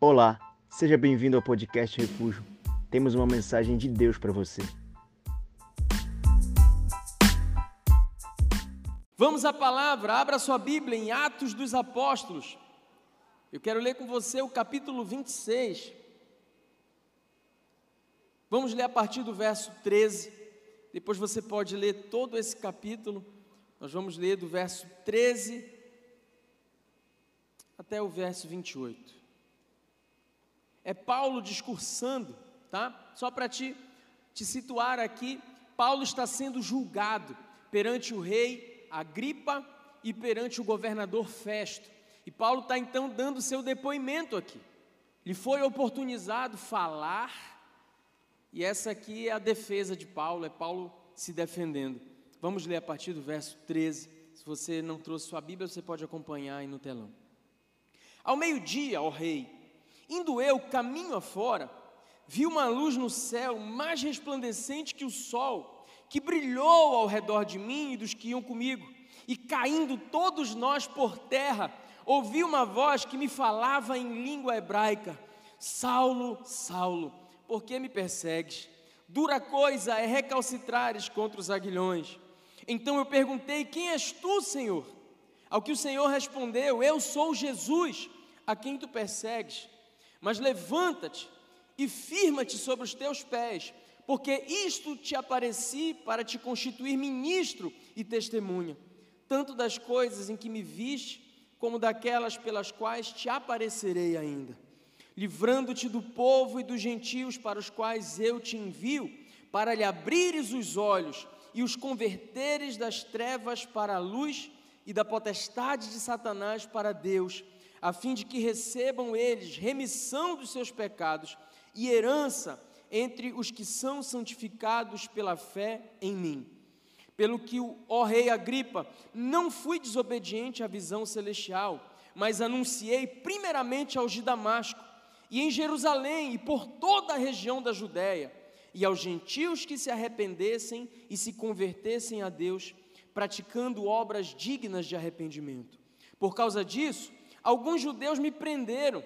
Olá, seja bem-vindo ao podcast Refúgio. Temos uma mensagem de Deus para você. Vamos à palavra, abra sua Bíblia em Atos dos Apóstolos. Eu quero ler com você o capítulo 26. Vamos ler a partir do verso 13. Depois você pode ler todo esse capítulo. Nós vamos ler do verso 13 até o verso 28 é Paulo discursando, tá? Só para te, te situar aqui, Paulo está sendo julgado perante o rei Agripa e perante o governador Festo. E Paulo está então dando seu depoimento aqui. Lhe foi oportunizado falar, e essa aqui é a defesa de Paulo, é Paulo se defendendo. Vamos ler a partir do verso 13. Se você não trouxe sua Bíblia, você pode acompanhar aí no telão. Ao meio-dia, ó rei, Indo eu caminho afora, vi uma luz no céu mais resplandecente que o sol, que brilhou ao redor de mim e dos que iam comigo. E caindo todos nós por terra, ouvi uma voz que me falava em língua hebraica: Saulo, Saulo, por que me persegues? Dura coisa é recalcitrares contra os aguilhões. Então eu perguntei: Quem és tu, Senhor? Ao que o Senhor respondeu: Eu sou Jesus, a quem tu persegues. Mas levanta-te e firma-te sobre os teus pés, porque isto te apareci para te constituir ministro e testemunha, tanto das coisas em que me viste, como daquelas pelas quais te aparecerei ainda, livrando-te do povo e dos gentios para os quais eu te envio, para lhe abrires os olhos e os converteres das trevas para a luz e da potestade de Satanás para Deus a fim de que recebam eles remissão dos seus pecados e herança entre os que são santificados pela fé em mim. Pelo que, ó rei Agripa, não fui desobediente à visão celestial, mas anunciei primeiramente aos de Damasco, e em Jerusalém e por toda a região da Judéia, e aos gentios que se arrependessem e se convertessem a Deus, praticando obras dignas de arrependimento. Por causa disso, Alguns judeus me prenderam,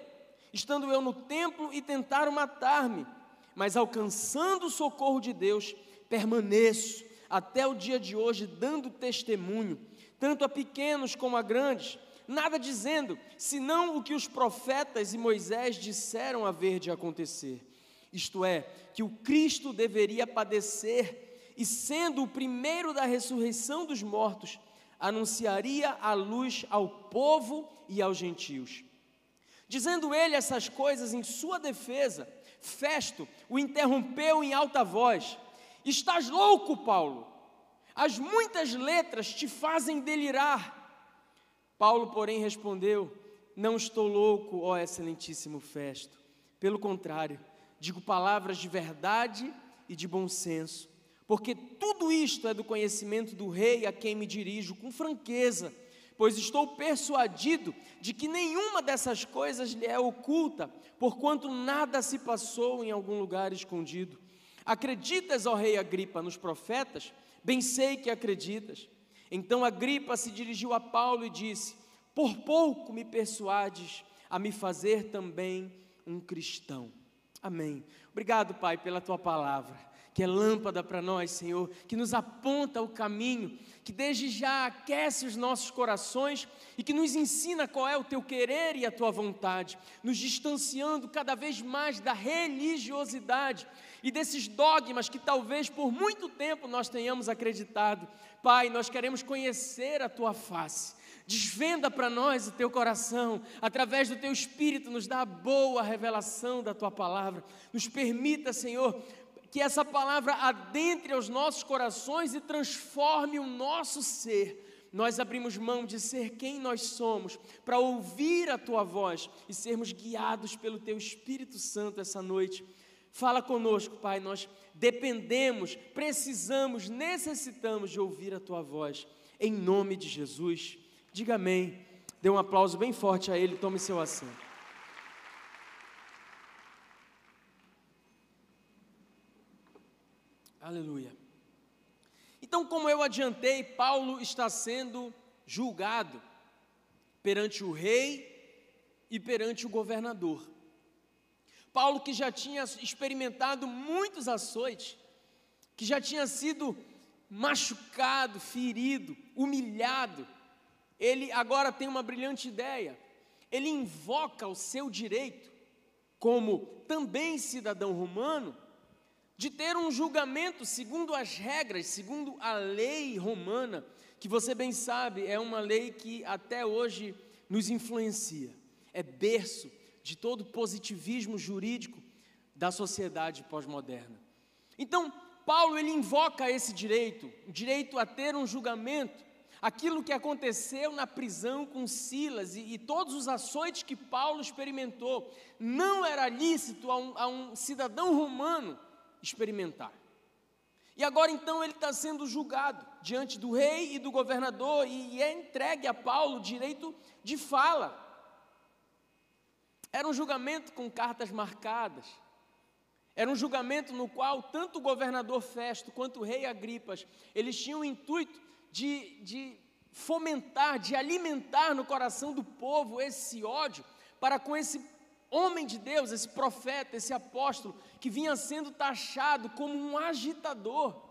estando eu no templo, e tentaram matar-me, mas alcançando o socorro de Deus, permaneço até o dia de hoje, dando testemunho, tanto a pequenos como a grandes, nada dizendo, senão o que os profetas e Moisés disseram haver de acontecer. Isto é, que o Cristo deveria padecer, e sendo o primeiro da ressurreição dos mortos, anunciaria a luz ao povo e aos gentios. Dizendo ele essas coisas em sua defesa, Festo o interrompeu em alta voz: Estás louco, Paulo? As muitas letras te fazem delirar. Paulo, porém, respondeu: Não estou louco, ó excelentíssimo Festo. Pelo contrário, digo palavras de verdade e de bom senso porque tudo isto é do conhecimento do Rei a quem me dirijo com franqueza, pois estou persuadido de que nenhuma dessas coisas lhe é oculta, porquanto nada se passou em algum lugar escondido. Acreditas, ó Rei Agripa, nos profetas? Bem sei que acreditas. Então Agripa se dirigiu a Paulo e disse: Por pouco me persuades a me fazer também um cristão. Amém. Obrigado, Pai, pela tua palavra que é lâmpada para nós, Senhor, que nos aponta o caminho, que desde já aquece os nossos corações e que nos ensina qual é o teu querer e a tua vontade, nos distanciando cada vez mais da religiosidade e desses dogmas que talvez por muito tempo nós tenhamos acreditado. Pai, nós queremos conhecer a tua face. Desvenda para nós o teu coração, através do teu espírito, nos dá a boa revelação da tua palavra. Nos permita, Senhor, que essa palavra adentre aos nossos corações e transforme o nosso ser. Nós abrimos mão de ser quem nós somos, para ouvir a tua voz e sermos guiados pelo teu Espírito Santo essa noite. Fala conosco, Pai, nós dependemos, precisamos, necessitamos de ouvir a tua voz, em nome de Jesus. Diga amém. Dê um aplauso bem forte a Ele, tome seu assento. Aleluia. Então, como eu adiantei, Paulo está sendo julgado perante o rei e perante o governador. Paulo que já tinha experimentado muitos açoites, que já tinha sido machucado, ferido, humilhado, ele agora tem uma brilhante ideia. Ele invoca o seu direito, como também cidadão romano, de ter um julgamento segundo as regras, segundo a lei romana, que você bem sabe é uma lei que até hoje nos influencia, é berço de todo positivismo jurídico da sociedade pós-moderna. Então, Paulo ele invoca esse direito, o direito a ter um julgamento, aquilo que aconteceu na prisão com Silas e, e todos os açoites que Paulo experimentou, não era lícito a um, a um cidadão romano experimentar. E agora então ele está sendo julgado diante do rei e do governador e, é entregue a Paulo o direito de fala. Era um julgamento com cartas marcadas. Era um julgamento no qual tanto o governador Festo quanto o rei Agripas, eles tinham o intuito de, de fomentar, de alimentar no coração do povo esse ódio para com esse homem de Deus, esse profeta, esse apóstolo, que vinha sendo taxado como um agitador.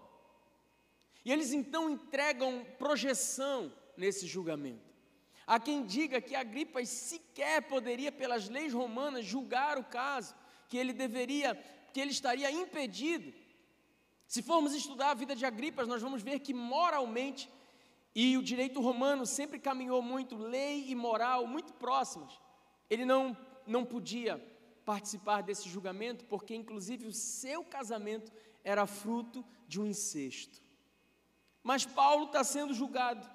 E eles então entregam projeção nesse julgamento. Há quem diga que Agripas sequer poderia, pelas leis romanas, julgar o caso, que ele deveria, que ele estaria impedido. Se formos estudar a vida de Agripas, nós vamos ver que moralmente e o direito romano sempre caminhou muito, lei e moral muito próximas. Ele não, não podia participar desse julgamento, porque inclusive o seu casamento era fruto de um incesto. Mas Paulo está sendo julgado.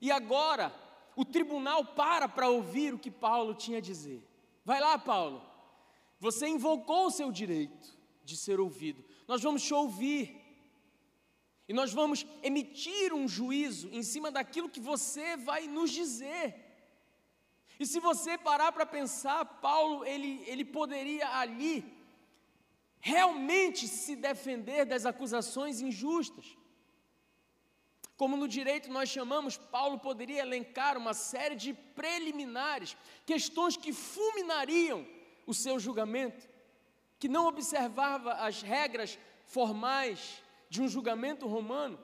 E agora, o tribunal para para ouvir o que Paulo tinha a dizer. Vai lá, Paulo. Você invocou o seu direito de ser ouvido. Nós vamos te ouvir. E nós vamos emitir um juízo em cima daquilo que você vai nos dizer. E se você parar para pensar, Paulo, ele, ele poderia ali realmente se defender das acusações injustas. Como no direito nós chamamos, Paulo poderia elencar uma série de preliminares, questões que fulminariam o seu julgamento, que não observava as regras formais de um julgamento romano.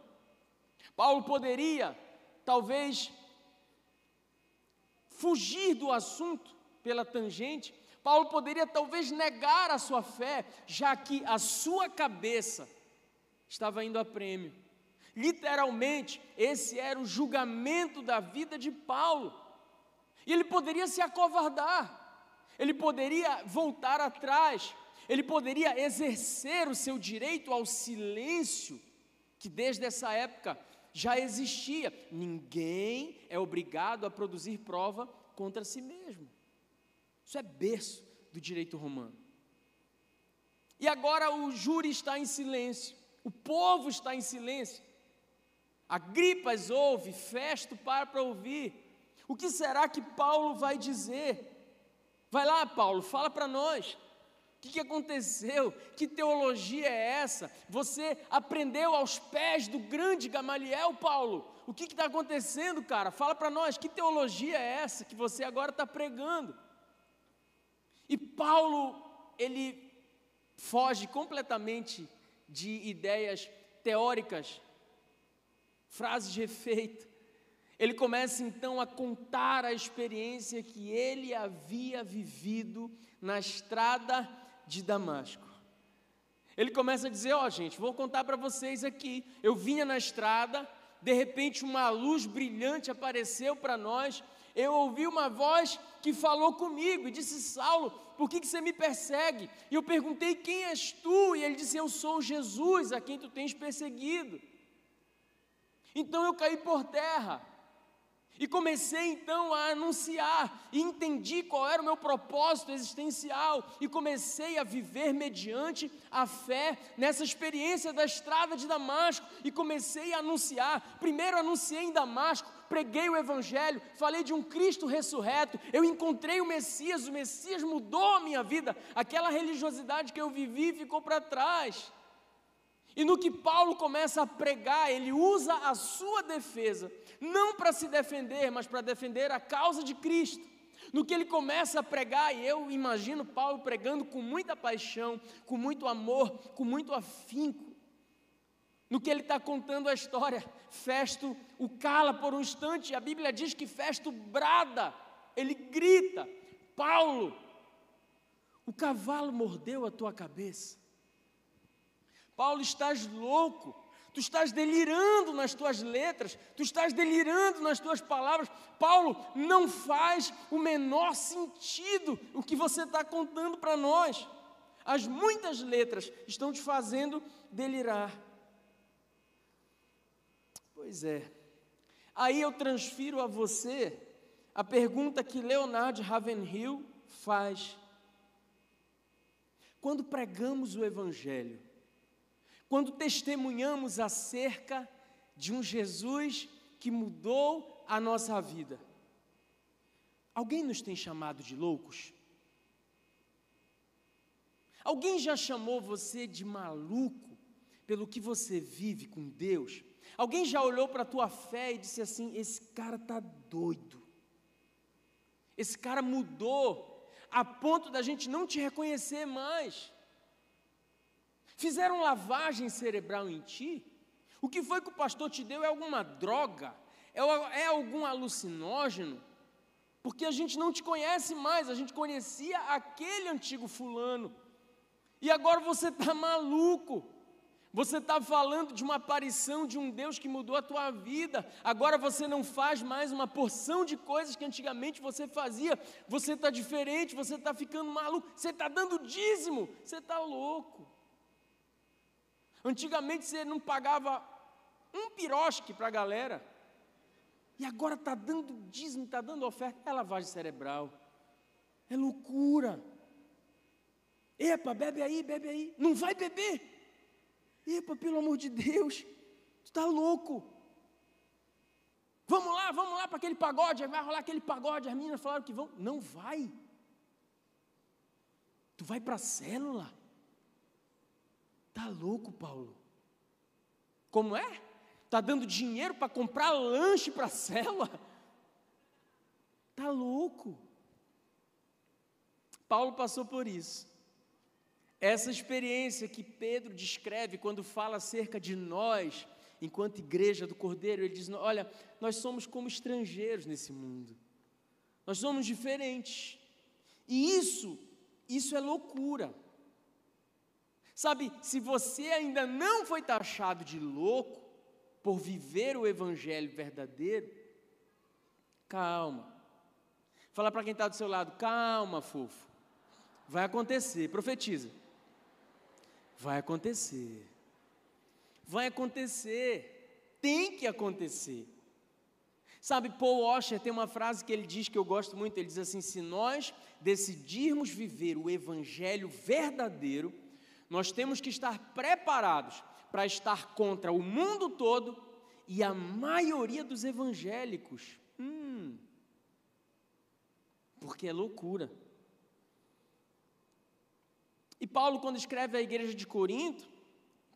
Paulo poderia, talvez, fugir do assunto pela tangente. Paulo poderia, talvez, negar a sua fé, já que a sua cabeça estava indo a prêmio. Literalmente, esse era o julgamento da vida de Paulo. E ele poderia se acovardar, ele poderia voltar atrás, ele poderia exercer o seu direito ao silêncio, que desde essa época já existia. Ninguém é obrigado a produzir prova contra si mesmo. Isso é berço do direito romano. E agora o júri está em silêncio, o povo está em silêncio. Agripas ouve, Festo para para ouvir. O que será que Paulo vai dizer? Vai lá, Paulo, fala para nós. O que, que aconteceu? Que teologia é essa? Você aprendeu aos pés do grande Gamaliel, Paulo? O que está acontecendo, cara? Fala para nós, que teologia é essa que você agora está pregando? E Paulo, ele foge completamente de ideias teóricas, frases de efeito. Ele começa então a contar a experiência que ele havia vivido na estrada de Damasco. Ele começa a dizer: Ó, oh, gente, vou contar para vocês aqui. Eu vinha na estrada, de repente uma luz brilhante apareceu para nós. Eu ouvi uma voz que falou comigo e disse: Saulo, por que, que você me persegue? E eu perguntei: Quem és tu? E ele disse: Eu sou Jesus, a quem tu tens perseguido. Então eu caí por terra. E comecei então a anunciar, e entendi qual era o meu propósito existencial, e comecei a viver mediante a fé nessa experiência da estrada de Damasco, e comecei a anunciar. Primeiro anunciei em Damasco, preguei o Evangelho, falei de um Cristo ressurreto, eu encontrei o Messias, o Messias mudou a minha vida, aquela religiosidade que eu vivi ficou para trás. E no que Paulo começa a pregar, ele usa a sua defesa, não para se defender, mas para defender a causa de Cristo. No que ele começa a pregar, e eu imagino Paulo pregando com muita paixão, com muito amor, com muito afinco. No que ele está contando a história, Festo o cala por um instante, a Bíblia diz que Festo brada, ele grita: Paulo, o cavalo mordeu a tua cabeça. Paulo, estás louco, tu estás delirando nas tuas letras, tu estás delirando nas tuas palavras. Paulo, não faz o menor sentido o que você está contando para nós. As muitas letras estão te fazendo delirar. Pois é. Aí eu transfiro a você a pergunta que Leonard Ravenhill faz. Quando pregamos o Evangelho, quando testemunhamos acerca de um Jesus que mudou a nossa vida. Alguém nos tem chamado de loucos? Alguém já chamou você de maluco pelo que você vive com Deus? Alguém já olhou para a tua fé e disse assim: esse cara está doido. Esse cara mudou a ponto da gente não te reconhecer mais. Fizeram lavagem cerebral em ti? O que foi que o pastor te deu é alguma droga? É, é algum alucinógeno? Porque a gente não te conhece mais, a gente conhecia aquele antigo fulano. E agora você está maluco. Você está falando de uma aparição de um Deus que mudou a tua vida. Agora você não faz mais uma porção de coisas que antigamente você fazia. Você está diferente, você está ficando maluco. Você está dando dízimo. Você está louco. Antigamente você não pagava um pirosque para a galera. E agora está dando dízimo, está dando oferta. É lavagem cerebral. É loucura. Epa, bebe aí, bebe aí. Não vai beber. Epa, pelo amor de Deus. Tu está louco. Vamos lá, vamos lá para aquele pagode. Vai rolar aquele pagode. As meninas falaram que vão. Não vai. Tu vai para a célula. Tá louco, Paulo? Como é? Tá dando dinheiro para comprar lanche para a cela? Tá louco? Paulo passou por isso. Essa experiência que Pedro descreve quando fala acerca de nós, enquanto igreja do Cordeiro, ele diz: Olha, nós somos como estrangeiros nesse mundo, nós somos diferentes, e isso, isso é loucura. Sabe, se você ainda não foi taxado de louco por viver o evangelho verdadeiro, calma. Fala para quem está do seu lado, calma, fofo. Vai acontecer, profetiza. Vai acontecer. Vai acontecer. Tem que acontecer. Sabe, Paul Washer tem uma frase que ele diz que eu gosto muito. Ele diz assim: se nós decidirmos viver o evangelho verdadeiro, nós temos que estar preparados para estar contra o mundo todo e a maioria dos evangélicos. Hum, porque é loucura. E Paulo, quando escreve à igreja de Corinto,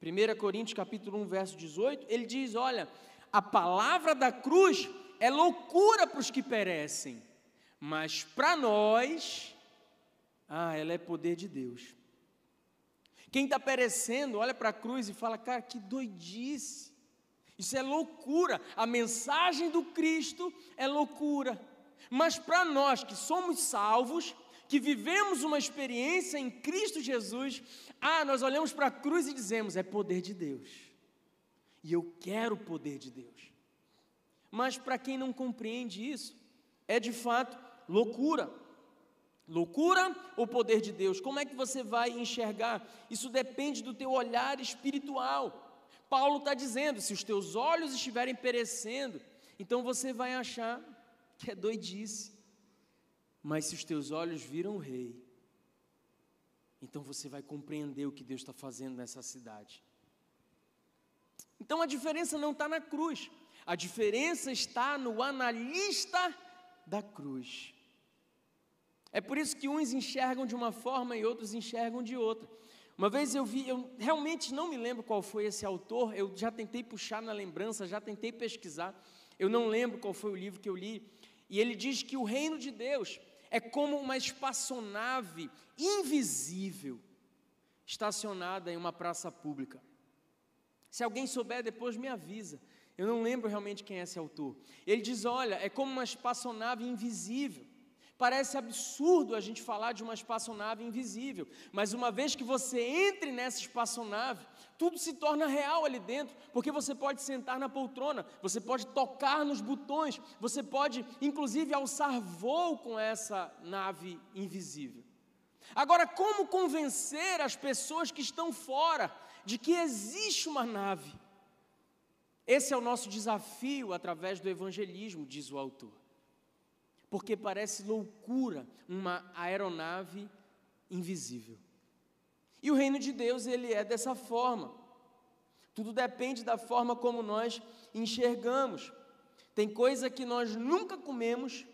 1 Coríntios capítulo 1, verso 18, ele diz: Olha, a palavra da cruz é loucura para os que perecem, mas para nós, ah, ela é poder de Deus. Quem está perecendo olha para a cruz e fala: Cara, que doidice. Isso é loucura. A mensagem do Cristo é loucura. Mas para nós que somos salvos, que vivemos uma experiência em Cristo Jesus, ah, nós olhamos para a cruz e dizemos: é poder de Deus. E eu quero o poder de Deus. Mas para quem não compreende isso, é de fato loucura. Loucura ou poder de Deus? Como é que você vai enxergar? Isso depende do teu olhar espiritual. Paulo está dizendo: se os teus olhos estiverem perecendo, então você vai achar que é doidice. Mas se os teus olhos viram o rei, então você vai compreender o que Deus está fazendo nessa cidade. Então a diferença não está na cruz, a diferença está no analista da cruz. É por isso que uns enxergam de uma forma e outros enxergam de outra. Uma vez eu vi, eu realmente não me lembro qual foi esse autor, eu já tentei puxar na lembrança, já tentei pesquisar, eu não lembro qual foi o livro que eu li, e ele diz que o reino de Deus é como uma espaçonave invisível estacionada em uma praça pública. Se alguém souber, depois me avisa. Eu não lembro realmente quem é esse autor. Ele diz: olha, é como uma espaçonave invisível. Parece absurdo a gente falar de uma espaçonave invisível, mas uma vez que você entre nessa espaçonave, tudo se torna real ali dentro, porque você pode sentar na poltrona, você pode tocar nos botões, você pode inclusive alçar voo com essa nave invisível. Agora, como convencer as pessoas que estão fora de que existe uma nave? Esse é o nosso desafio através do evangelismo, diz o autor porque parece loucura uma aeronave invisível. E o reino de Deus, ele é dessa forma. Tudo depende da forma como nós enxergamos. Tem coisa que nós nunca comemos,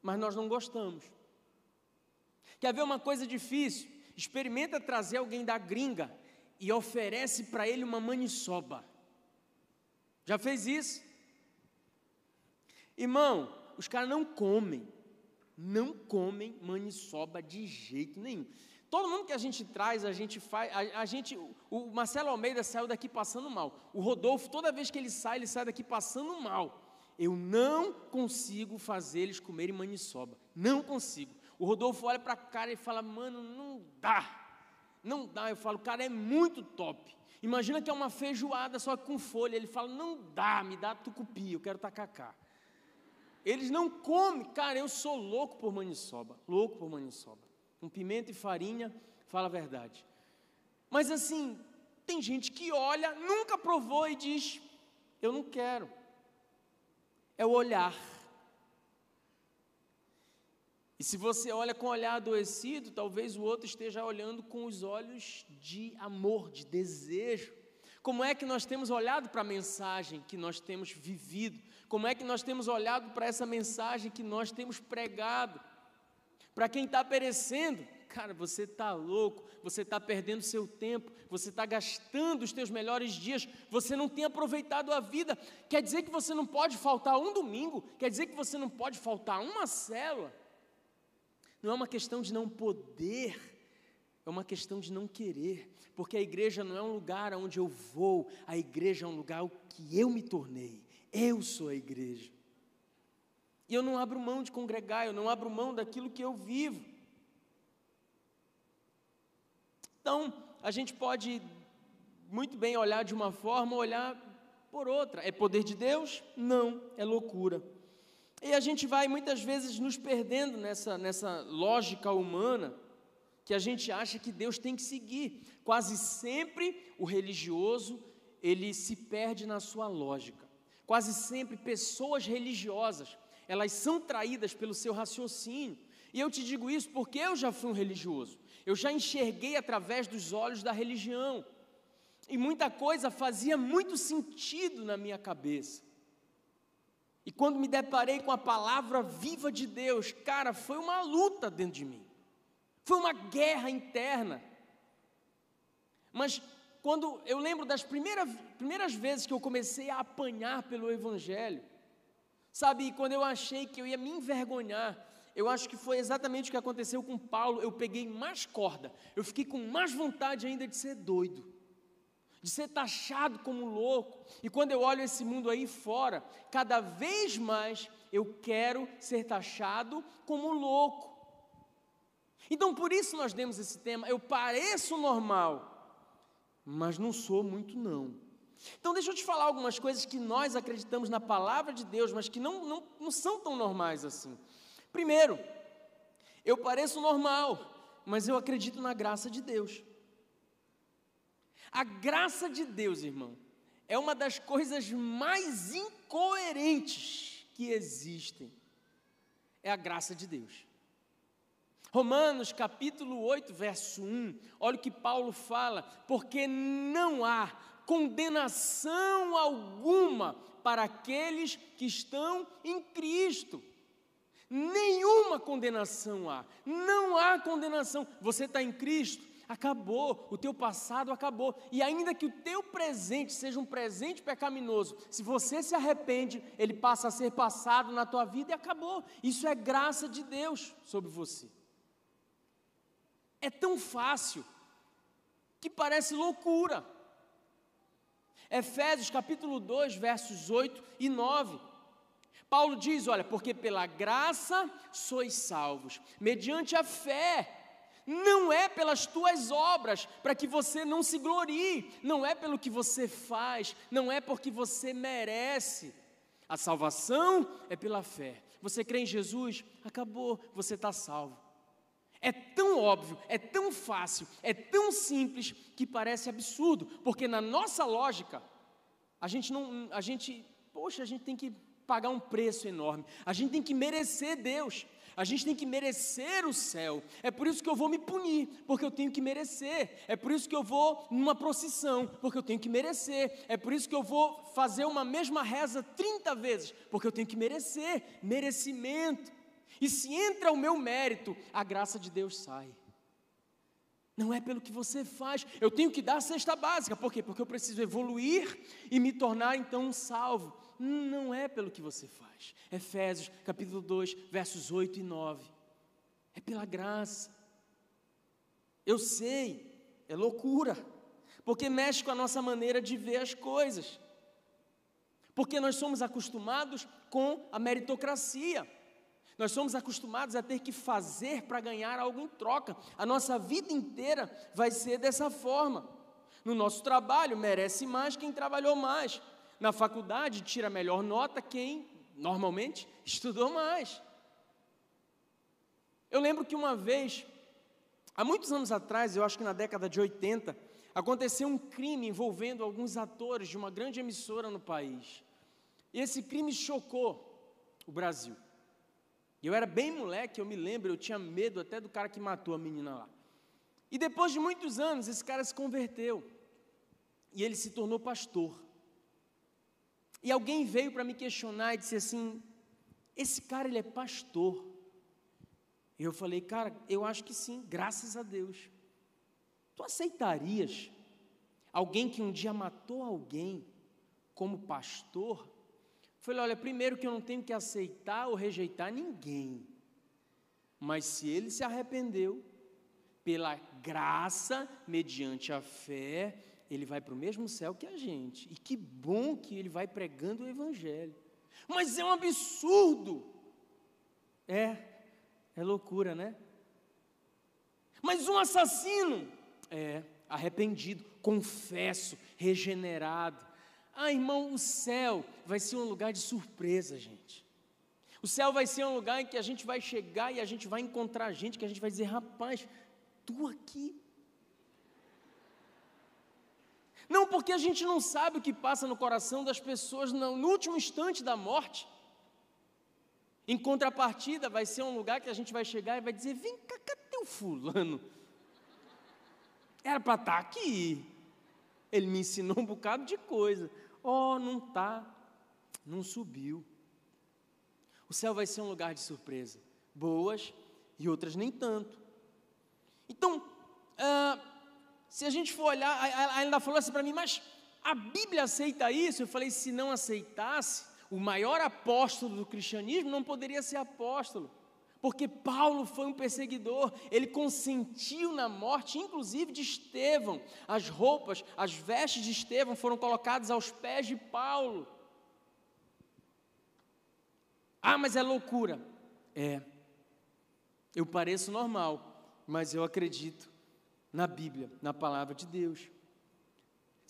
mas nós não gostamos. Quer ver uma coisa difícil? Experimenta trazer alguém da gringa e oferece para ele uma maniçoba. Já fez isso? Irmão, os caras não comem, não comem maniçoba de jeito nenhum. Todo mundo que a gente traz, a gente faz, a, a, gente, o Marcelo Almeida saiu daqui passando mal. O Rodolfo, toda vez que ele sai, ele sai daqui passando mal. Eu não consigo fazer eles comerem maniçoba. Não consigo. O Rodolfo olha para a cara e fala: "Mano, não dá". Não dá. Eu falo: "Cara, é muito top". Imagina que é uma feijoada só com folha. Ele fala: "Não dá, me dá tucupi, eu quero tacacá". Eles não comem. Cara, eu sou louco por maniçoba. Louco por maniçoba. Com pimenta e farinha, fala a verdade. Mas assim, tem gente que olha, nunca provou e diz: Eu não quero. É o olhar. E se você olha com o olhar adoecido, talvez o outro esteja olhando com os olhos de amor, de desejo. Como é que nós temos olhado para a mensagem que nós temos vivido? Como é que nós temos olhado para essa mensagem que nós temos pregado? Para quem está perecendo, cara, você está louco, você está perdendo seu tempo, você está gastando os teus melhores dias, você não tem aproveitado a vida. Quer dizer que você não pode faltar um domingo? Quer dizer que você não pode faltar uma célula? Não é uma questão de não poder, é uma questão de não querer, porque a igreja não é um lugar onde eu vou, a igreja é um lugar que eu me tornei. Eu sou a igreja. E eu não abro mão de congregar, eu não abro mão daquilo que eu vivo. Então, a gente pode muito bem olhar de uma forma, olhar por outra. É poder de Deus? Não, é loucura. E a gente vai muitas vezes nos perdendo nessa, nessa lógica humana que a gente acha que Deus tem que seguir. Quase sempre o religioso, ele se perde na sua lógica. Quase sempre pessoas religiosas, elas são traídas pelo seu raciocínio. E eu te digo isso porque eu já fui um religioso. Eu já enxerguei através dos olhos da religião. E muita coisa fazia muito sentido na minha cabeça. E quando me deparei com a palavra viva de Deus, cara, foi uma luta dentro de mim. Foi uma guerra interna. Mas quando eu lembro das primeiras, primeiras vezes que eu comecei a apanhar pelo Evangelho, sabe, quando eu achei que eu ia me envergonhar, eu acho que foi exatamente o que aconteceu com Paulo. Eu peguei mais corda, eu fiquei com mais vontade ainda de ser doido, de ser taxado como louco. E quando eu olho esse mundo aí fora, cada vez mais eu quero ser taxado como louco. Então por isso nós demos esse tema. Eu pareço normal, mas não sou muito não. Então deixa eu te falar algumas coisas que nós acreditamos na palavra de Deus, mas que não, não, não são tão normais assim. Primeiro, eu pareço normal, mas eu acredito na graça de Deus. A graça de Deus, irmão, é uma das coisas mais incoerentes que existem. É a graça de Deus. Romanos capítulo 8, verso 1, olha o que Paulo fala: porque não há condenação alguma para aqueles que estão em Cristo. Nenhuma condenação há, não há condenação. Você está em Cristo, acabou, o teu passado acabou. E ainda que o teu presente seja um presente pecaminoso, se você se arrepende, ele passa a ser passado na tua vida e acabou. Isso é graça de Deus sobre você. É tão fácil que parece loucura. Efésios capítulo 2, versos 8 e 9. Paulo diz: Olha, porque pela graça sois salvos, mediante a fé não é pelas tuas obras, para que você não se glorie, não é pelo que você faz, não é porque você merece. A salvação é pela fé. Você crê em Jesus? Acabou, você está salvo. É tão óbvio, é tão fácil, é tão simples que parece absurdo, porque na nossa lógica, a gente não, a gente, poxa, a gente tem que pagar um preço enorme, a gente tem que merecer Deus, a gente tem que merecer o céu. É por isso que eu vou me punir, porque eu tenho que merecer. É por isso que eu vou numa procissão, porque eu tenho que merecer. É por isso que eu vou fazer uma mesma reza 30 vezes, porque eu tenho que merecer. Merecimento. E se entra o meu mérito, a graça de Deus sai. Não é pelo que você faz. Eu tenho que dar a cesta básica. Por quê? Porque eu preciso evoluir e me tornar então um salvo. Não é pelo que você faz. Efésios capítulo 2, versos 8 e 9. É pela graça. Eu sei, é loucura, porque mexe com a nossa maneira de ver as coisas. Porque nós somos acostumados com a meritocracia. Nós somos acostumados a ter que fazer para ganhar algo em troca. A nossa vida inteira vai ser dessa forma. No nosso trabalho, merece mais quem trabalhou mais na faculdade tira melhor nota quem normalmente estudou mais. Eu lembro que uma vez, há muitos anos atrás, eu acho que na década de 80, aconteceu um crime envolvendo alguns atores de uma grande emissora no país. E esse crime chocou o Brasil. Eu era bem moleque, eu me lembro, eu tinha medo até do cara que matou a menina lá. E depois de muitos anos, esse cara se converteu. E ele se tornou pastor. E alguém veio para me questionar e disse assim: esse cara ele é pastor. E eu falei, cara, eu acho que sim, graças a Deus. Tu aceitarias alguém que um dia matou alguém como pastor? Falei, olha, primeiro que eu não tenho que aceitar ou rejeitar ninguém. Mas se ele se arrependeu, pela graça, mediante a fé, ele vai para o mesmo céu que a gente. E que bom que ele vai pregando o Evangelho. Mas é um absurdo. É, é loucura, né? Mas um assassino, é, arrependido, confesso, regenerado. Ah, irmão, o céu vai ser um lugar de surpresa, gente. O céu vai ser um lugar em que a gente vai chegar e a gente vai encontrar gente que a gente vai dizer, rapaz, tu aqui Não porque a gente não sabe o que passa no coração das pessoas no, último instante da morte. Em contrapartida, vai ser um lugar que a gente vai chegar e vai dizer: vem cá, cadê o fulano? Era para estar tá aqui. Ele me ensinou um bocado de coisa. Oh, não está, não subiu. O céu vai ser um lugar de surpresa, boas e outras nem tanto. Então, ah, se a gente for olhar, ela ainda falou assim para mim, mas a Bíblia aceita isso? Eu falei, se não aceitasse, o maior apóstolo do cristianismo não poderia ser apóstolo. Porque Paulo foi um perseguidor, ele consentiu na morte, inclusive de Estevão. As roupas, as vestes de Estevão foram colocadas aos pés de Paulo. Ah, mas é loucura. É. Eu pareço normal, mas eu acredito na Bíblia, na palavra de Deus.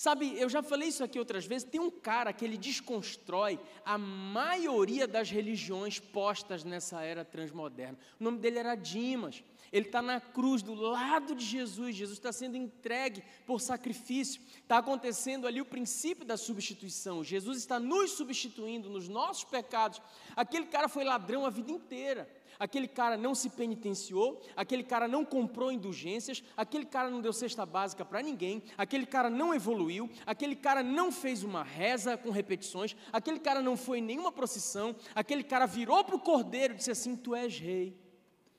Sabe, eu já falei isso aqui outras vezes, tem um cara que ele desconstrói a maioria das religiões postas nessa era transmoderna. O nome dele era Dimas. Ele está na cruz, do lado de Jesus. Jesus está sendo entregue por sacrifício. Está acontecendo ali o princípio da substituição. Jesus está nos substituindo nos nossos pecados. Aquele cara foi ladrão a vida inteira aquele cara não se penitenciou, aquele cara não comprou indulgências, aquele cara não deu cesta básica para ninguém, aquele cara não evoluiu, aquele cara não fez uma reza com repetições, aquele cara não foi em nenhuma procissão, aquele cara virou para o cordeiro e disse assim: Tu és rei,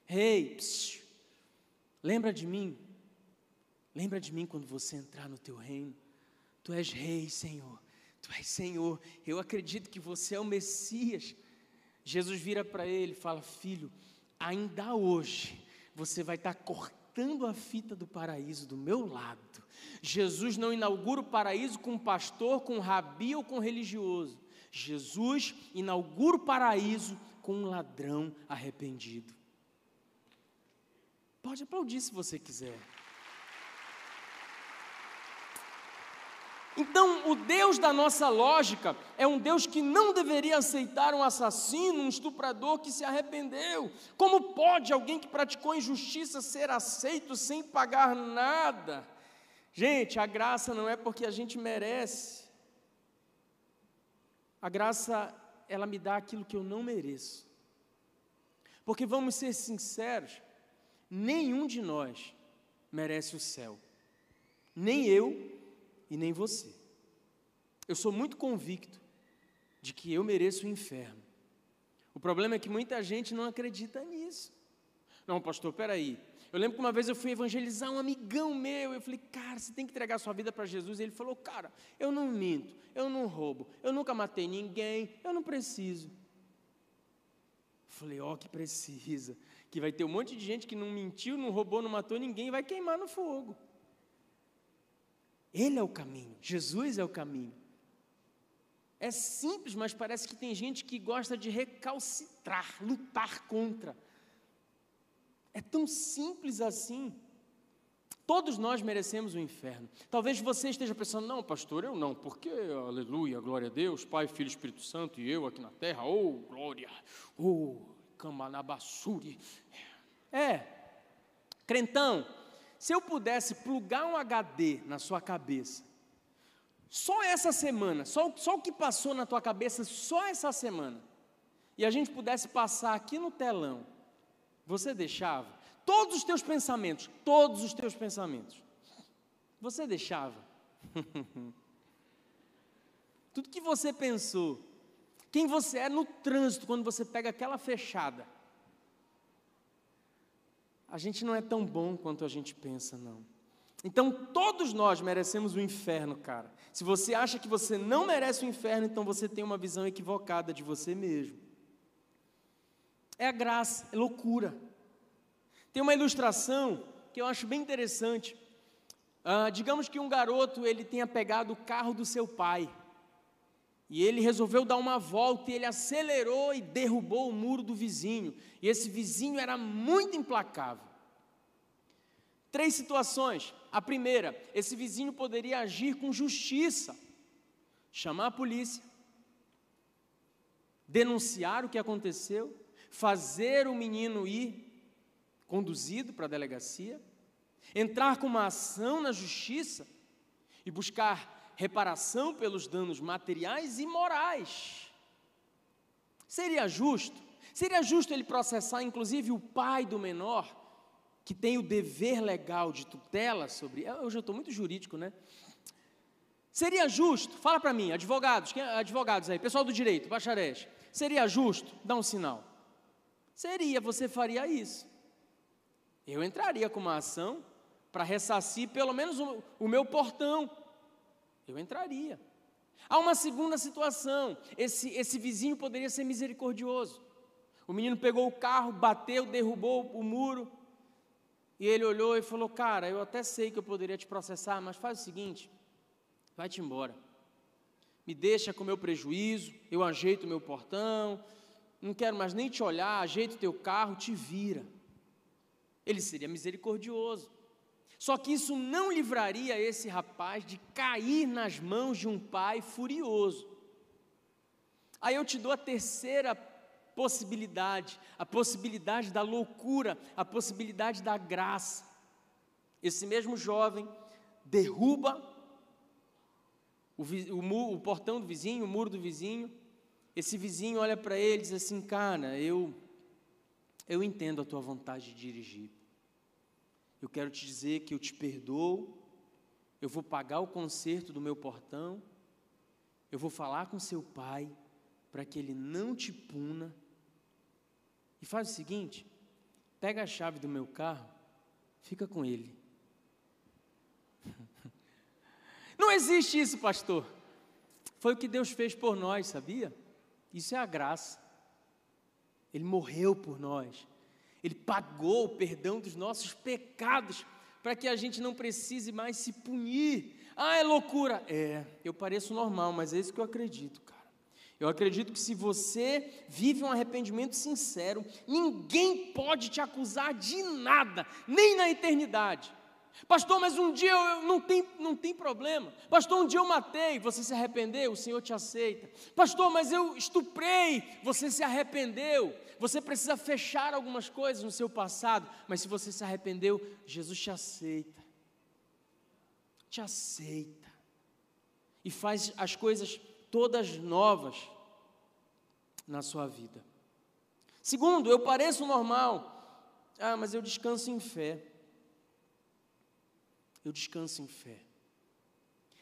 rei, psiu, lembra de mim? Lembra de mim quando você entrar no teu reino. Tu és rei, Senhor. Tu és Senhor. Eu acredito que você é o Messias. Jesus vira para ele e fala: Filho, ainda hoje você vai estar cortando a fita do paraíso do meu lado. Jesus não inaugura o paraíso com pastor, com rabi ou com religioso. Jesus inaugura o paraíso com um ladrão arrependido. Pode aplaudir se você quiser. Então, o Deus da nossa lógica é um Deus que não deveria aceitar um assassino, um estuprador que se arrependeu. Como pode alguém que praticou injustiça ser aceito sem pagar nada? Gente, a graça não é porque a gente merece. A graça, ela me dá aquilo que eu não mereço. Porque vamos ser sinceros, nenhum de nós merece o céu. Nem eu e nem você. Eu sou muito convicto de que eu mereço o inferno. O problema é que muita gente não acredita nisso. Não, pastor, peraí. Eu lembro que uma vez eu fui evangelizar um amigão meu. Eu falei, cara, você tem que entregar sua vida para Jesus. E ele falou, cara, eu não minto, eu não roubo, eu nunca matei ninguém, eu não preciso. Eu falei, ó, oh, que precisa. Que vai ter um monte de gente que não mentiu, não roubou, não matou ninguém e vai queimar no fogo. Ele é o caminho, Jesus é o caminho. É simples, mas parece que tem gente que gosta de recalcitrar, lutar contra. É tão simples assim. Todos nós merecemos o inferno. Talvez você esteja pensando, não, pastor, eu não, porque, aleluia, glória a Deus, Pai, Filho, Espírito Santo e eu aqui na terra, oh, glória, oh, Kamanabassuri. É, crentão, se eu pudesse plugar um HD na sua cabeça, só essa semana, só, só o que passou na tua cabeça, só essa semana, e a gente pudesse passar aqui no telão, você deixava? Todos os teus pensamentos, todos os teus pensamentos. Você deixava? Tudo que você pensou, quem você é no trânsito quando você pega aquela fechada. A gente não é tão bom quanto a gente pensa, não. Então todos nós merecemos o inferno, cara. Se você acha que você não merece o inferno, então você tem uma visão equivocada de você mesmo. É a graça, é loucura. Tem uma ilustração que eu acho bem interessante. Ah, digamos que um garoto ele tenha pegado o carro do seu pai e ele resolveu dar uma volta e ele acelerou e derrubou o muro do vizinho. E esse vizinho era muito implacável. Três situações. A primeira, esse vizinho poderia agir com justiça, chamar a polícia, denunciar o que aconteceu, fazer o menino ir conduzido para a delegacia, entrar com uma ação na justiça e buscar reparação pelos danos materiais e morais. Seria justo? Seria justo ele processar, inclusive, o pai do menor, que tem o dever legal de tutela sobre. Hoje eu estou muito jurídico, né? Seria justo, fala para mim, advogados, advogados aí, pessoal do direito, bacharéis, seria justo? Dá um sinal. Seria, você faria isso eu entraria com uma ação para ressarcir pelo menos o meu portão. Eu entraria. Há uma segunda situação: esse, esse vizinho poderia ser misericordioso. O menino pegou o carro, bateu, derrubou o muro, e ele olhou e falou: Cara, eu até sei que eu poderia te processar, mas faz o seguinte: vai-te embora. Me deixa com o meu prejuízo, eu ajeito o meu portão, não quero mais nem te olhar, ajeito teu carro, te vira ele seria misericordioso. Só que isso não livraria esse rapaz de cair nas mãos de um pai furioso. Aí eu te dou a terceira possibilidade, a possibilidade da loucura, a possibilidade da graça. Esse mesmo jovem derruba o, o, o portão do vizinho, o muro do vizinho. Esse vizinho olha para ele e diz assim: Cara, eu eu entendo a tua vontade de dirigir. Eu quero te dizer que eu te perdoo, eu vou pagar o conserto do meu portão, eu vou falar com seu pai para que ele não te puna. E faz o seguinte: pega a chave do meu carro, fica com ele. Não existe isso, pastor. Foi o que Deus fez por nós, sabia? Isso é a graça. Ele morreu por nós. Ele pagou o perdão dos nossos pecados para que a gente não precise mais se punir. Ah, é loucura. É, eu pareço normal, mas é isso que eu acredito, cara. Eu acredito que se você vive um arrependimento sincero, ninguém pode te acusar de nada, nem na eternidade. Pastor, mas um dia eu não tem, não tem problema. Pastor, um dia eu matei, você se arrependeu, o Senhor te aceita. Pastor, mas eu estuprei, você se arrependeu. Você precisa fechar algumas coisas no seu passado, mas se você se arrependeu, Jesus te aceita. Te aceita. E faz as coisas todas novas na sua vida. Segundo, eu pareço normal. Ah, mas eu descanso em fé eu descanso em fé.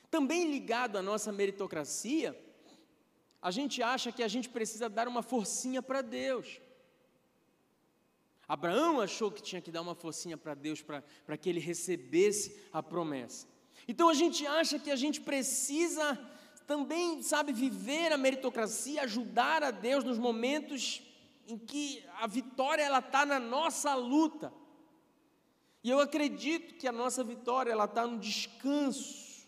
Também ligado à nossa meritocracia, a gente acha que a gente precisa dar uma forcinha para Deus. Abraão achou que tinha que dar uma forcinha para Deus para que ele recebesse a promessa. Então a gente acha que a gente precisa também, sabe, viver a meritocracia, ajudar a Deus nos momentos em que a vitória ela está na nossa luta. E eu acredito que a nossa vitória ela está no descanso.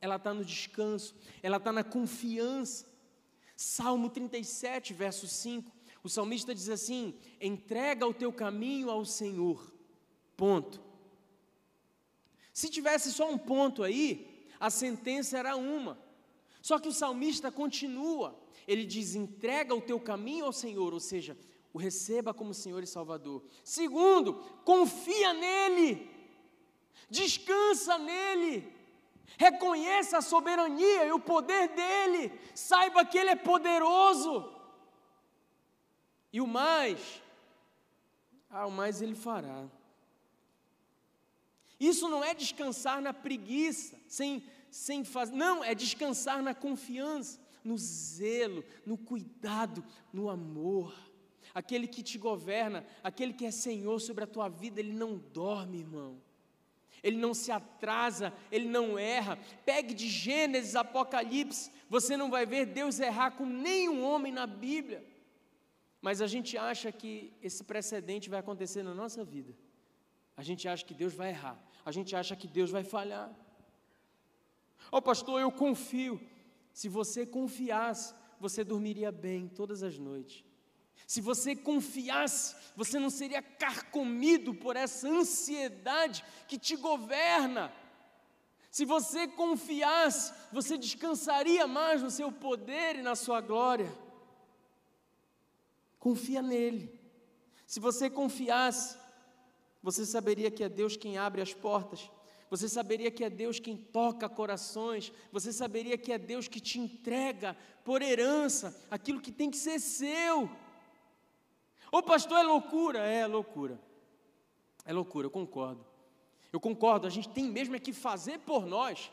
Ela está no descanso, ela está na confiança. Salmo 37, verso 5, o salmista diz assim: entrega o teu caminho ao Senhor. Ponto. Se tivesse só um ponto aí, a sentença era uma. Só que o salmista continua, ele diz: entrega o teu caminho ao Senhor, ou seja, o receba como Senhor e Salvador. Segundo, confia nele, descansa nele, reconheça a soberania e o poder dele, saiba que ele é poderoso. E o mais, ah, o mais ele fará. Isso não é descansar na preguiça, sem, sem fazer, não, é descansar na confiança, no zelo, no cuidado, no amor aquele que te governa, aquele que é Senhor sobre a tua vida, ele não dorme, irmão. Ele não se atrasa, ele não erra. Pegue de Gênesis, Apocalipse, você não vai ver Deus errar com nenhum homem na Bíblia. Mas a gente acha que esse precedente vai acontecer na nossa vida. A gente acha que Deus vai errar. A gente acha que Deus vai falhar. Ó oh, pastor, eu confio. Se você confiasse, você dormiria bem todas as noites. Se você confiasse, você não seria carcomido por essa ansiedade que te governa. Se você confiasse, você descansaria mais no seu poder e na sua glória. Confia nele. Se você confiasse, você saberia que é Deus quem abre as portas. Você saberia que é Deus quem toca corações. Você saberia que é Deus que te entrega por herança aquilo que tem que ser seu. Ô pastor, é loucura? É loucura. É loucura, eu concordo. Eu concordo, a gente tem mesmo é que fazer por nós.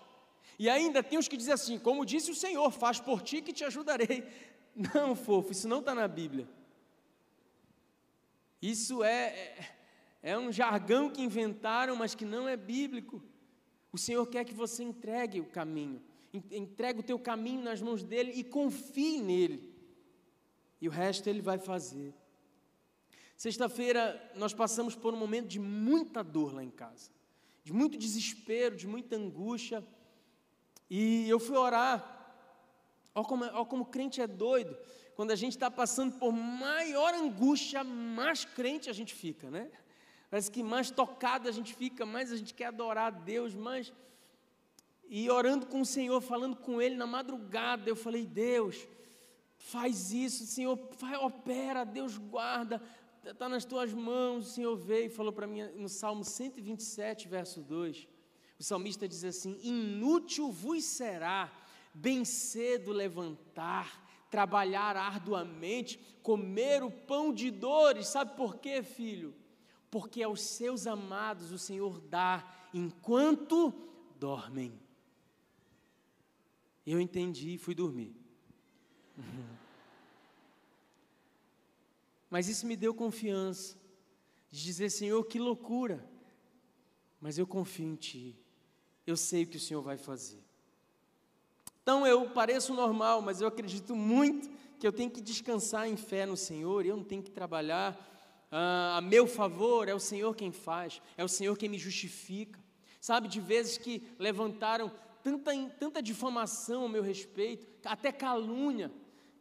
E ainda tem os que dizem assim, como disse o Senhor, faz por ti que te ajudarei. Não, fofo, isso não está na Bíblia. Isso é, é, é um jargão que inventaram, mas que não é bíblico. O Senhor quer que você entregue o caminho, entregue o teu caminho nas mãos dele e confie nele. E o resto ele vai fazer. Sexta-feira nós passamos por um momento de muita dor lá em casa, de muito desespero, de muita angústia. E eu fui orar. Olha como, olha como crente é doido. Quando a gente está passando por maior angústia, mais crente a gente fica, né? Parece que mais tocado a gente fica, mais a gente quer adorar a Deus, mais. E orando com o Senhor, falando com Ele na madrugada, eu falei: Deus, faz isso, Senhor, opera, Deus guarda, está nas tuas mãos, o Senhor veio e falou para mim no Salmo 127, verso 2. O salmista diz assim: Inútil vos será bem cedo levantar, trabalhar arduamente, comer o pão de dores. Sabe por quê, filho? Porque aos seus amados o Senhor dá enquanto dormem. Eu entendi e fui dormir. Mas isso me deu confiança de dizer, Senhor, que loucura, mas eu confio em Ti. eu sei o que o Senhor vai fazer. Então eu pareço normal, mas eu acredito muito que eu tenho que descansar em fé no Senhor, eu não tenho que trabalhar ah, a meu favor, é o Senhor quem faz, é o Senhor quem me justifica. Sabe, de vezes que levantaram tanta, tanta difamação ao meu respeito, até calúnia,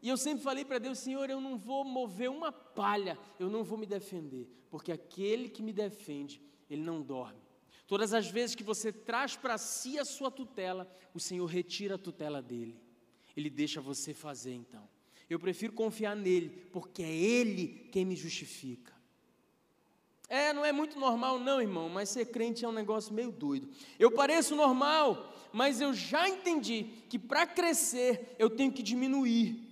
e eu sempre falei para Deus, Senhor, eu não vou mover uma palha, eu não vou me defender, porque aquele que me defende, ele não dorme. Todas as vezes que você traz para si a sua tutela, o Senhor retira a tutela dele. Ele deixa você fazer então. Eu prefiro confiar nele, porque é ele quem me justifica. É, não é muito normal, não, irmão, mas ser crente é um negócio meio doido. Eu pareço normal, mas eu já entendi que para crescer eu tenho que diminuir.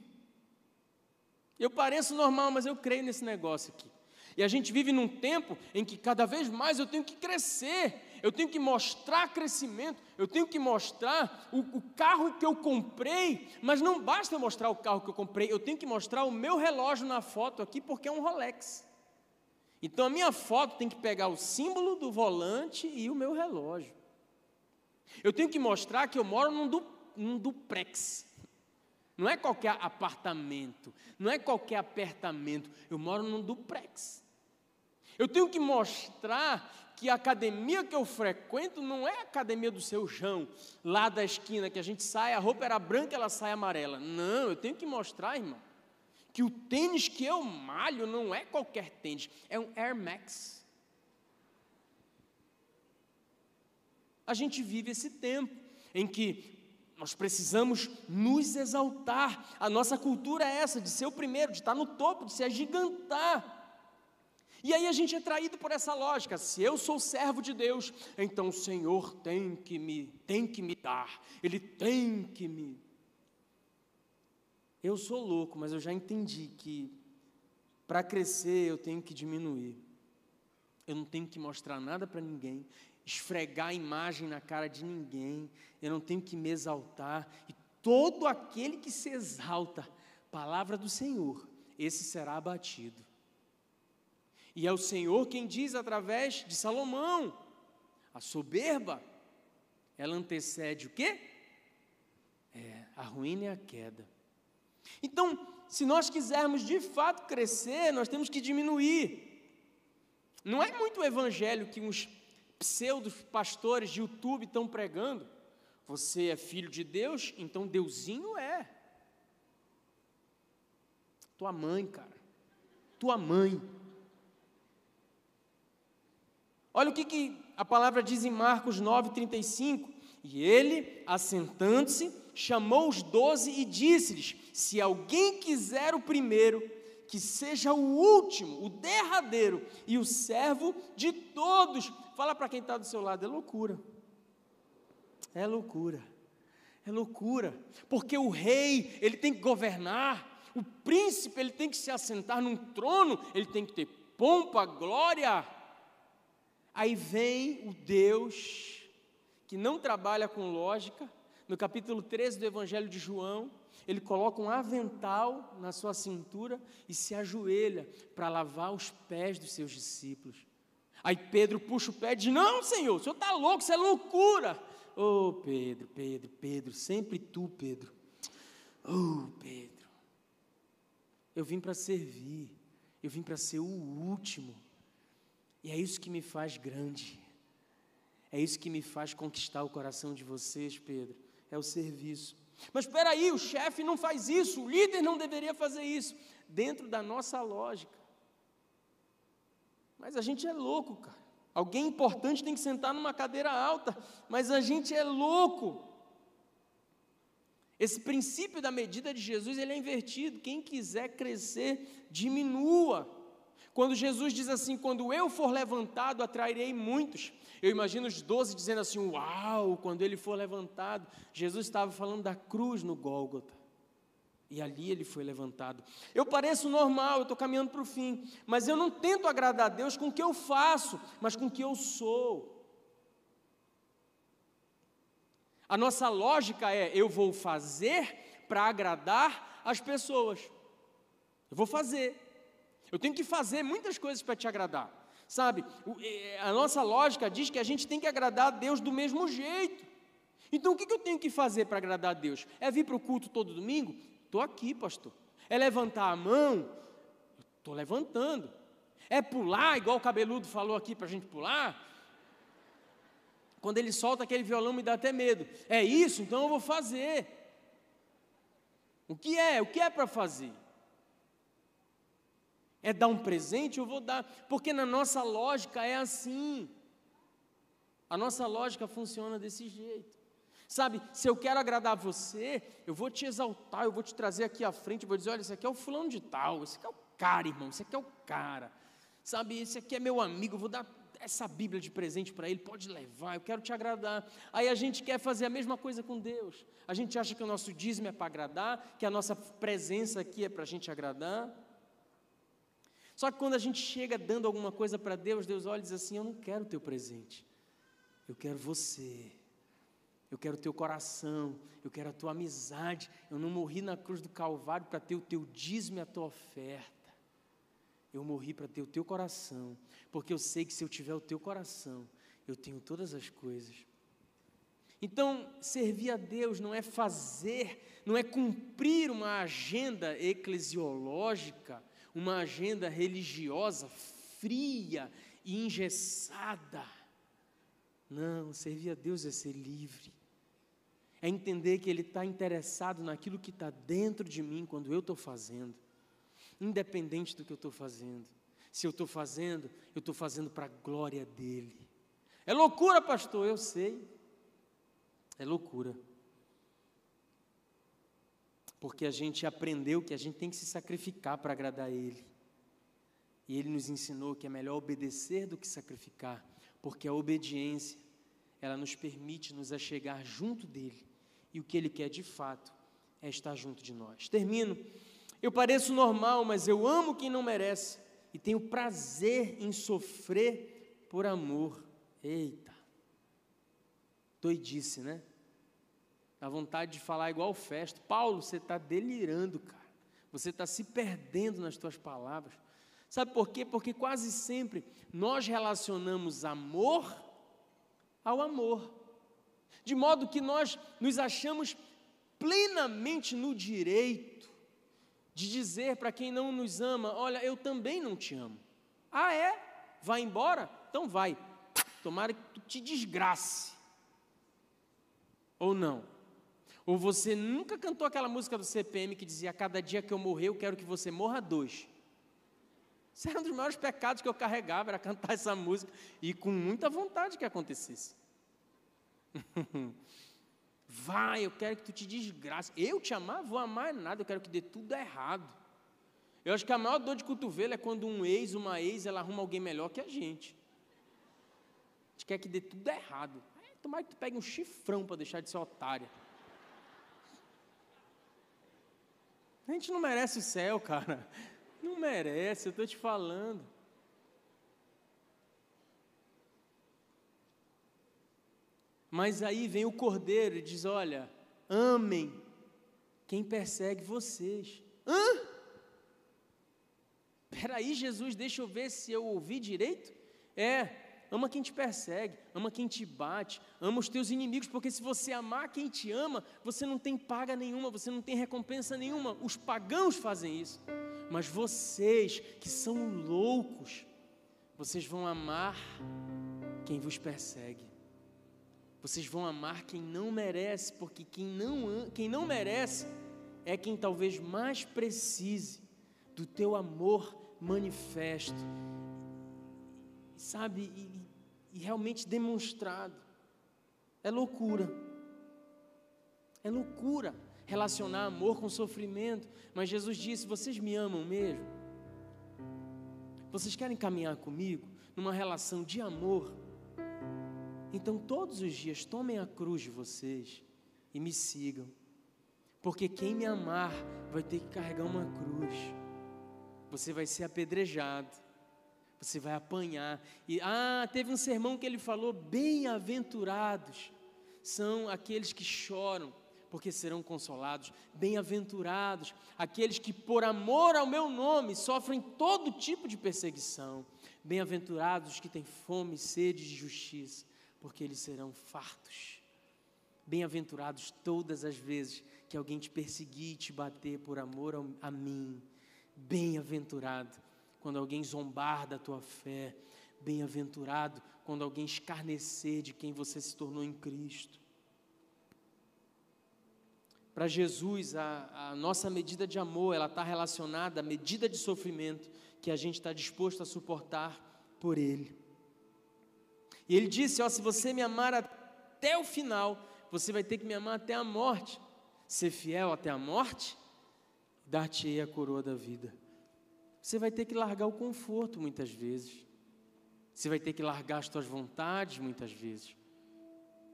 Eu pareço normal, mas eu creio nesse negócio aqui. E a gente vive num tempo em que cada vez mais eu tenho que crescer, eu tenho que mostrar crescimento, eu tenho que mostrar o, o, carro que eu comprei, mas não basta mostrar o carro que eu comprei, eu tenho que mostrar o meu relógio na foto aqui, porque é um Rolex. Então a minha foto tem que pegar o símbolo do volante e o meu relógio. Eu tenho que mostrar que eu moro num, du, num duplex. Não é qualquer apartamento, não é qualquer apertamento. Eu moro num duplex. Eu tenho que mostrar que a academia que eu frequento não é a academia do seu João, lá da esquina, que a gente sai, a roupa era branca, ela sai amarela. Não, eu tenho que mostrar, irmão, que o tênis que eu malho não é qualquer tênis, é um Air Max. A gente vive esse tempo em que nós precisamos nos exaltar. A nossa cultura é essa, de ser o primeiro, de estar no topo, de se agigantar. E aí a gente é traído por essa lógica. Se eu sou servo de Deus, então o Senhor tem que me, tem que me dar. Ele tem que me. Eu sou louco, mas eu já entendi que para crescer eu tenho que diminuir. Eu não tenho que mostrar nada para ninguém esfregar a imagem na cara de ninguém, eu não tenho que me exaltar, e todo aquele que se exalta, palavra do Senhor, esse será abatido. E é o Senhor quem diz através de Salomão: a soberba, ela antecede o quê? É, a ruína e a queda. Então, se nós quisermos de fato crescer, nós temos que diminuir. Não é muito o evangelho que uns pseudos pastores de YouTube estão pregando. Você é filho de Deus, então Deusinho é. Tua mãe, cara. Tua mãe. Olha o que, que a palavra diz em Marcos 9,35. E ele, assentando-se, chamou os doze e disse-lhes: Se alguém quiser o primeiro, que seja o último, o derradeiro e o servo de todos. Fala para quem está do seu lado, é loucura. É loucura. É loucura. Porque o rei, ele tem que governar, o príncipe, ele tem que se assentar num trono, ele tem que ter pompa, glória. Aí vem o Deus que não trabalha com lógica, no capítulo 13 do Evangelho de João, ele coloca um avental na sua cintura e se ajoelha para lavar os pés dos seus discípulos. Aí Pedro puxa o pé e diz: Não, Senhor, o senhor está louco, isso é loucura. Oh, Pedro, Pedro, Pedro, sempre tu, Pedro. Oh, Pedro, eu vim para servir, eu vim para ser o último. E é isso que me faz grande. É isso que me faz conquistar o coração de vocês, Pedro. É o serviço. Mas espera aí, o chefe não faz isso, o líder não deveria fazer isso, dentro da nossa lógica. Mas a gente é louco, cara. Alguém importante tem que sentar numa cadeira alta, mas a gente é louco. Esse princípio da medida de Jesus, ele é invertido. Quem quiser crescer, diminua. Quando Jesus diz assim: "Quando eu for levantado, atrairei muitos". Eu imagino os doze dizendo assim: "Uau, quando ele for levantado". Jesus estava falando da cruz no Gólgota. E ali ele foi levantado. Eu pareço normal, eu estou caminhando para o fim, mas eu não tento agradar a Deus com o que eu faço, mas com o que eu sou. A nossa lógica é: eu vou fazer para agradar as pessoas. Eu vou fazer. Eu tenho que fazer muitas coisas para te agradar. Sabe, a nossa lógica diz que a gente tem que agradar a Deus do mesmo jeito. Então o que eu tenho que fazer para agradar a Deus? É vir para o culto todo domingo? Estou aqui, pastor. É levantar a mão? Estou levantando. É pular, igual o cabeludo falou aqui para a gente pular? Quando ele solta aquele violão, me dá até medo. É isso? Então eu vou fazer. O que é? O que é para fazer? É dar um presente? Eu vou dar. Porque na nossa lógica é assim. A nossa lógica funciona desse jeito. Sabe, se eu quero agradar você, eu vou te exaltar, eu vou te trazer aqui à frente, eu vou dizer: olha, esse aqui é o fulano de tal, esse aqui é o cara, irmão, esse aqui é o cara. Sabe, esse aqui é meu amigo, eu vou dar essa Bíblia de presente para ele, pode levar, eu quero te agradar. Aí a gente quer fazer a mesma coisa com Deus. A gente acha que o nosso dízimo é para agradar, que a nossa presença aqui é para a gente agradar. Só que quando a gente chega dando alguma coisa para Deus, Deus olha e diz assim: Eu não quero o teu presente, eu quero você. Eu quero o teu coração, eu quero a tua amizade. Eu não morri na cruz do Calvário para ter o teu dízimo e a tua oferta. Eu morri para ter o teu coração, porque eu sei que se eu tiver o teu coração, eu tenho todas as coisas. Então, servir a Deus não é fazer, não é cumprir uma agenda eclesiológica, uma agenda religiosa fria e engessada. Não, servir a Deus é ser livre, é entender que Ele está interessado naquilo que está dentro de mim quando eu estou fazendo independente do que eu estou fazendo. Se eu estou fazendo, eu estou fazendo para a glória dele. É loucura, pastor, eu sei. É loucura. Porque a gente aprendeu que a gente tem que se sacrificar para agradar a Ele. E Ele nos ensinou que é melhor obedecer do que sacrificar, porque a obediência, ela nos permite nos achegar junto dEle. E o que Ele quer de fato é estar junto de nós. Termino eu pareço normal, mas eu amo quem não merece e tenho prazer em sofrer por amor. Eita, doidice, né? Dá vontade de falar igual o Festo. Paulo, você está delirando, cara. Você está se perdendo nas tuas palavras. Sabe por quê? Porque quase sempre nós relacionamos amor ao amor. De modo que nós nos achamos plenamente no direito de dizer para quem não nos ama: Olha, eu também não te amo. Ah, é? Vai embora? Então vai. Tomara que tu te desgrace. Ou não? Ou você nunca cantou aquela música do CPM que dizia: Cada dia que eu morrer, eu quero que você morra dois. Isso era um dos maiores pecados que eu carregava, era cantar essa música, e com muita vontade que acontecesse. Vai, eu quero que tu te desgrace. Eu te amar, vou amar nada, eu quero que dê tudo errado. Eu acho que a maior dor de cotovelo é quando um ex, uma ex, ela arruma alguém melhor que a gente. A gente quer que dê tudo errado. tomara que tu pegue um chifrão para deixar de ser otária. A gente não merece o céu, cara. Não merece, eu estou te falando. Mas aí vem o cordeiro e diz: Olha, amem quem persegue vocês. Hã? Peraí, Jesus, deixa eu ver se eu ouvi direito. É, ama quem te persegue, ama quem te bate, ama os teus inimigos, porque se você amar quem te ama, você não tem paga nenhuma, você não tem recompensa nenhuma. Os pagãos fazem isso. Mas vocês que são loucos, vocês vão amar quem vos persegue. Vocês vão amar quem não merece, porque quem não, quem não merece é quem talvez mais precise do teu amor manifesto, sabe, e, e realmente demonstrado. É loucura. É loucura relacionar amor com sofrimento, mas Jesus disse: Vocês me amam mesmo? Vocês querem caminhar comigo numa relação de amor? Então, todos os dias, tomem a cruz de vocês e me sigam. Porque quem me amar vai ter que carregar uma cruz. Você vai ser apedrejado. Você vai apanhar. E ah, teve um sermão que ele falou: bem-aventurados são aqueles que choram, porque serão consolados. Bem-aventurados aqueles que, por amor ao meu nome, sofrem todo tipo de perseguição. Bem-aventurados os que têm fome e sede de justiça, porque eles serão fartos. Bem-aventurados todas as vezes que alguém te perseguir e te bater por amor a mim. Bem-aventurado quando alguém zombar da tua fé. Bem-aventurado quando alguém escarnecer de quem você se tornou em Cristo. Para Jesus, a, a, nossa medida de amor, ela está relacionada à medida de sofrimento que a gente está disposto a suportar por Ele. E Ele disse: ó, se você me amar até o final, você vai ter que me amar até a morte. Ser fiel até a morte, dar-te-ei a coroa da vida. Você vai ter que largar o conforto muitas vezes. Você vai ter que largar as tuas vontades muitas vezes.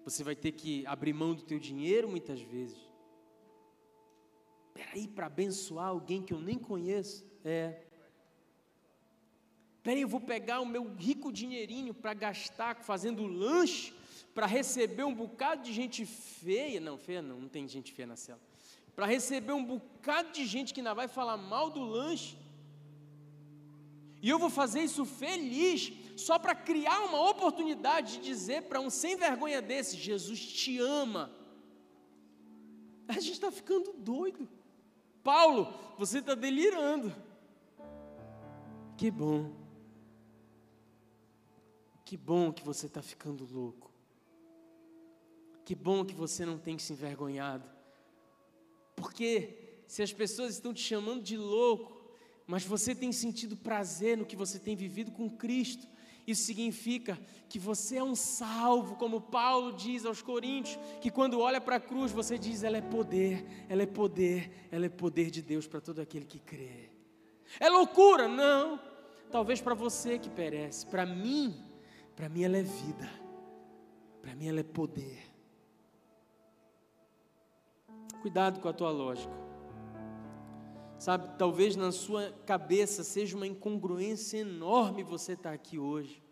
Você vai ter que abrir mão do teu dinheiro muitas vezes. Peraí, para abençoar alguém que eu nem conheço? É. Peraí, eu vou pegar o meu rico dinheirinho para gastar fazendo lanche, para receber um bocado de gente feia. Não, feia não, não tem gente feia na cela. Para receber um bocado de gente que ainda vai falar mal do lanche. E eu vou fazer isso feliz, só para criar uma oportunidade de dizer para um sem vergonha desse: Jesus te ama. A gente está ficando doido. Paulo, você está delirando. Que bom. Que bom que você está ficando louco. Que bom que você não tem se envergonhado. Porque se as pessoas estão te chamando de louco, mas você tem sentido prazer no que você tem vivido com Cristo, isso significa que você é um salvo, como Paulo diz aos Coríntios, que quando olha para a cruz você diz: ela é poder, ela é poder, ela é poder de Deus para todo aquele que crê. É loucura? Não. Talvez para você que perece, para mim, para mim ela é vida, para mim ela é poder. Cuidado com a tua lógica. Sabe, talvez na sua cabeça seja uma incongruência enorme você estar tá aqui hoje.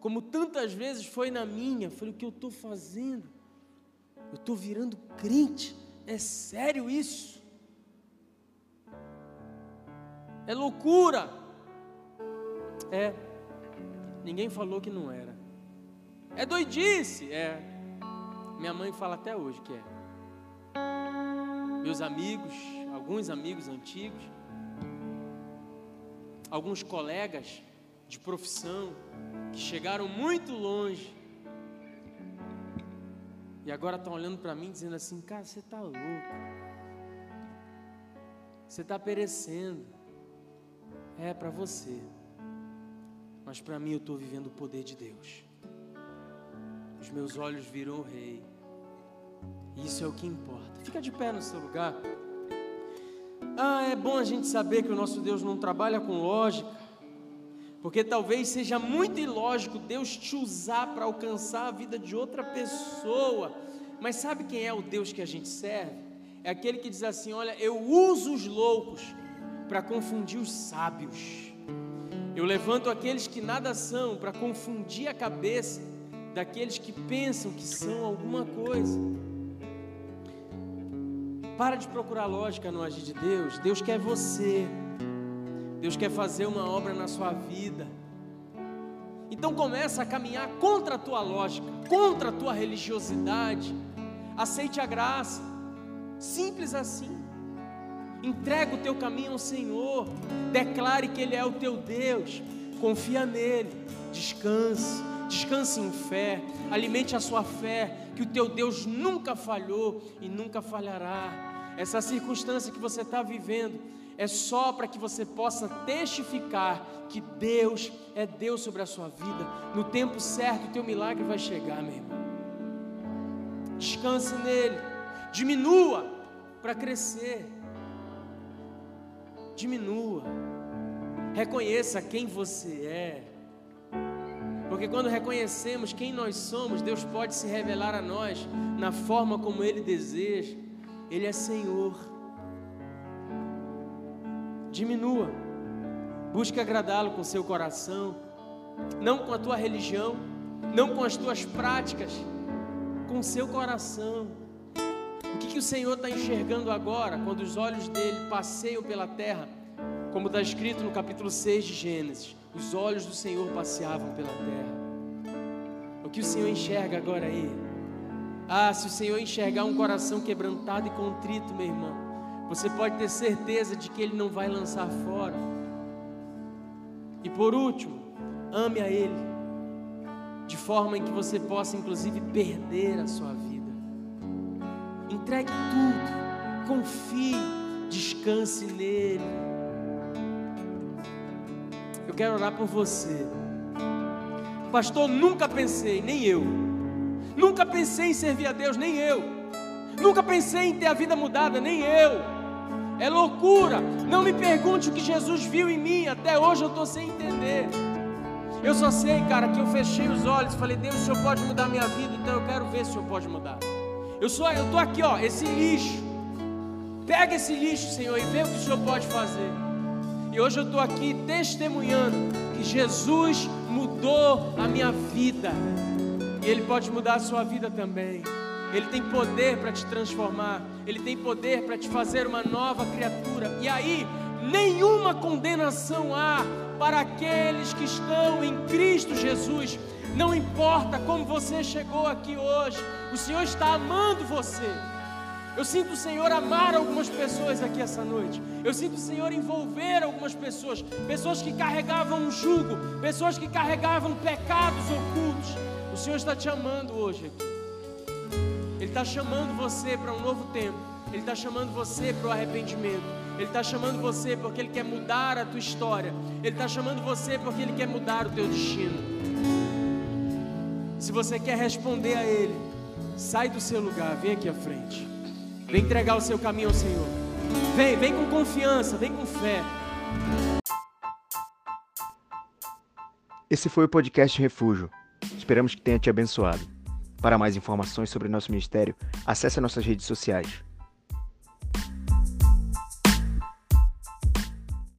Como tantas vezes foi na minha, falei, o que eu estou fazendo? Eu estou virando crente, é sério isso? É loucura. É, ninguém falou que não era. É doidice, é. Minha mãe fala até hoje que é. Meus amigos, alguns amigos antigos, alguns colegas de profissão que chegaram muito longe e agora estão olhando para mim dizendo assim: Cara, você está louco, você está perecendo. É para você, mas para mim eu estou vivendo o poder de Deus. Os meus olhos viram o Rei. Isso é o que importa. Fica de pé no seu lugar. Ah, é bom a gente saber que o nosso Deus não trabalha com lógica, porque talvez seja muito ilógico Deus te usar para alcançar a vida de outra pessoa. Mas sabe quem é o Deus que a gente serve? É aquele que diz assim: Olha, eu uso os loucos para confundir os sábios. Eu levanto aqueles que nada são para confundir a cabeça daqueles que pensam que são alguma coisa. Para de procurar lógica no agir de Deus. Deus quer você. Deus quer fazer uma obra na sua vida. Então começa a caminhar contra a tua lógica, contra a tua religiosidade. Aceite a graça. Simples assim. Entrega o teu caminho ao Senhor. Declare que Ele é o teu Deus. Confia nele. Descanse. Descanse em fé. Alimente a sua fé. Que o teu Deus nunca falhou e nunca falhará. Essa circunstância que você está vivendo é só para que você possa testificar que Deus é Deus sobre a sua vida. No tempo certo, o teu milagre vai chegar, meu irmão. Descanse nele, diminua para crescer. Diminua, reconheça quem você é. Porque quando reconhecemos quem nós somos, Deus pode se revelar a nós na forma como Ele deseja. Ele é Senhor. Diminua, busque agradá-lo com seu coração, não com a tua religião, não com as tuas práticas, com seu coração. O que, que o Senhor está enxergando agora, quando os olhos dele passeiam pela terra, como está escrito no capítulo 6 de Gênesis: os olhos do Senhor passeavam pela terra. O que o Senhor enxerga agora aí? Ah, se o Senhor enxergar um coração quebrantado e contrito, meu irmão, você pode ter certeza de que Ele não vai lançar fora. E por último, ame a Ele, de forma em que você possa, inclusive, perder a sua vida. Entregue tudo, confie, descanse nele. Quero orar por você. Pastor, nunca pensei, nem eu. Nunca pensei em servir a Deus, nem eu. Nunca pensei em ter a vida mudada, nem eu. É loucura. Não me pergunte o que Jesus viu em mim. Até hoje eu estou sem entender. Eu só sei, cara, que eu fechei os olhos e falei, Deus, o Senhor pode mudar minha vida, então eu quero ver se o Senhor pode mudar. Eu sou, eu tô aqui, ó, esse lixo. Pega esse lixo, Senhor, e vê o que o Senhor pode fazer. E hoje eu estou aqui testemunhando que Jesus mudou a minha vida. E Ele pode mudar a sua vida também. Ele tem poder para te transformar, Ele tem poder para te fazer uma nova criatura. E aí, nenhuma condenação há para aqueles que estão em Cristo Jesus. Não importa como você chegou aqui hoje, o Senhor está amando você. Eu sinto o Senhor amar algumas pessoas aqui essa noite. Eu sinto o Senhor envolver algumas pessoas, pessoas que carregavam um jugo, pessoas que carregavam pecados ocultos. O Senhor está te amando hoje aqui. Ele está chamando você para um novo tempo. Ele está chamando você para o arrependimento. Ele está chamando você porque Ele quer mudar a tua história. Ele está chamando você porque Ele quer mudar o teu destino. Se você quer responder a Ele, sai do seu lugar, vem aqui à frente. Vem entregar o seu caminho ao Senhor. Vem, vem com confiança, vem com fé. Esse foi o podcast Refúgio. Esperamos que tenha te abençoado. Para mais informações sobre nosso ministério, acesse nossas redes sociais.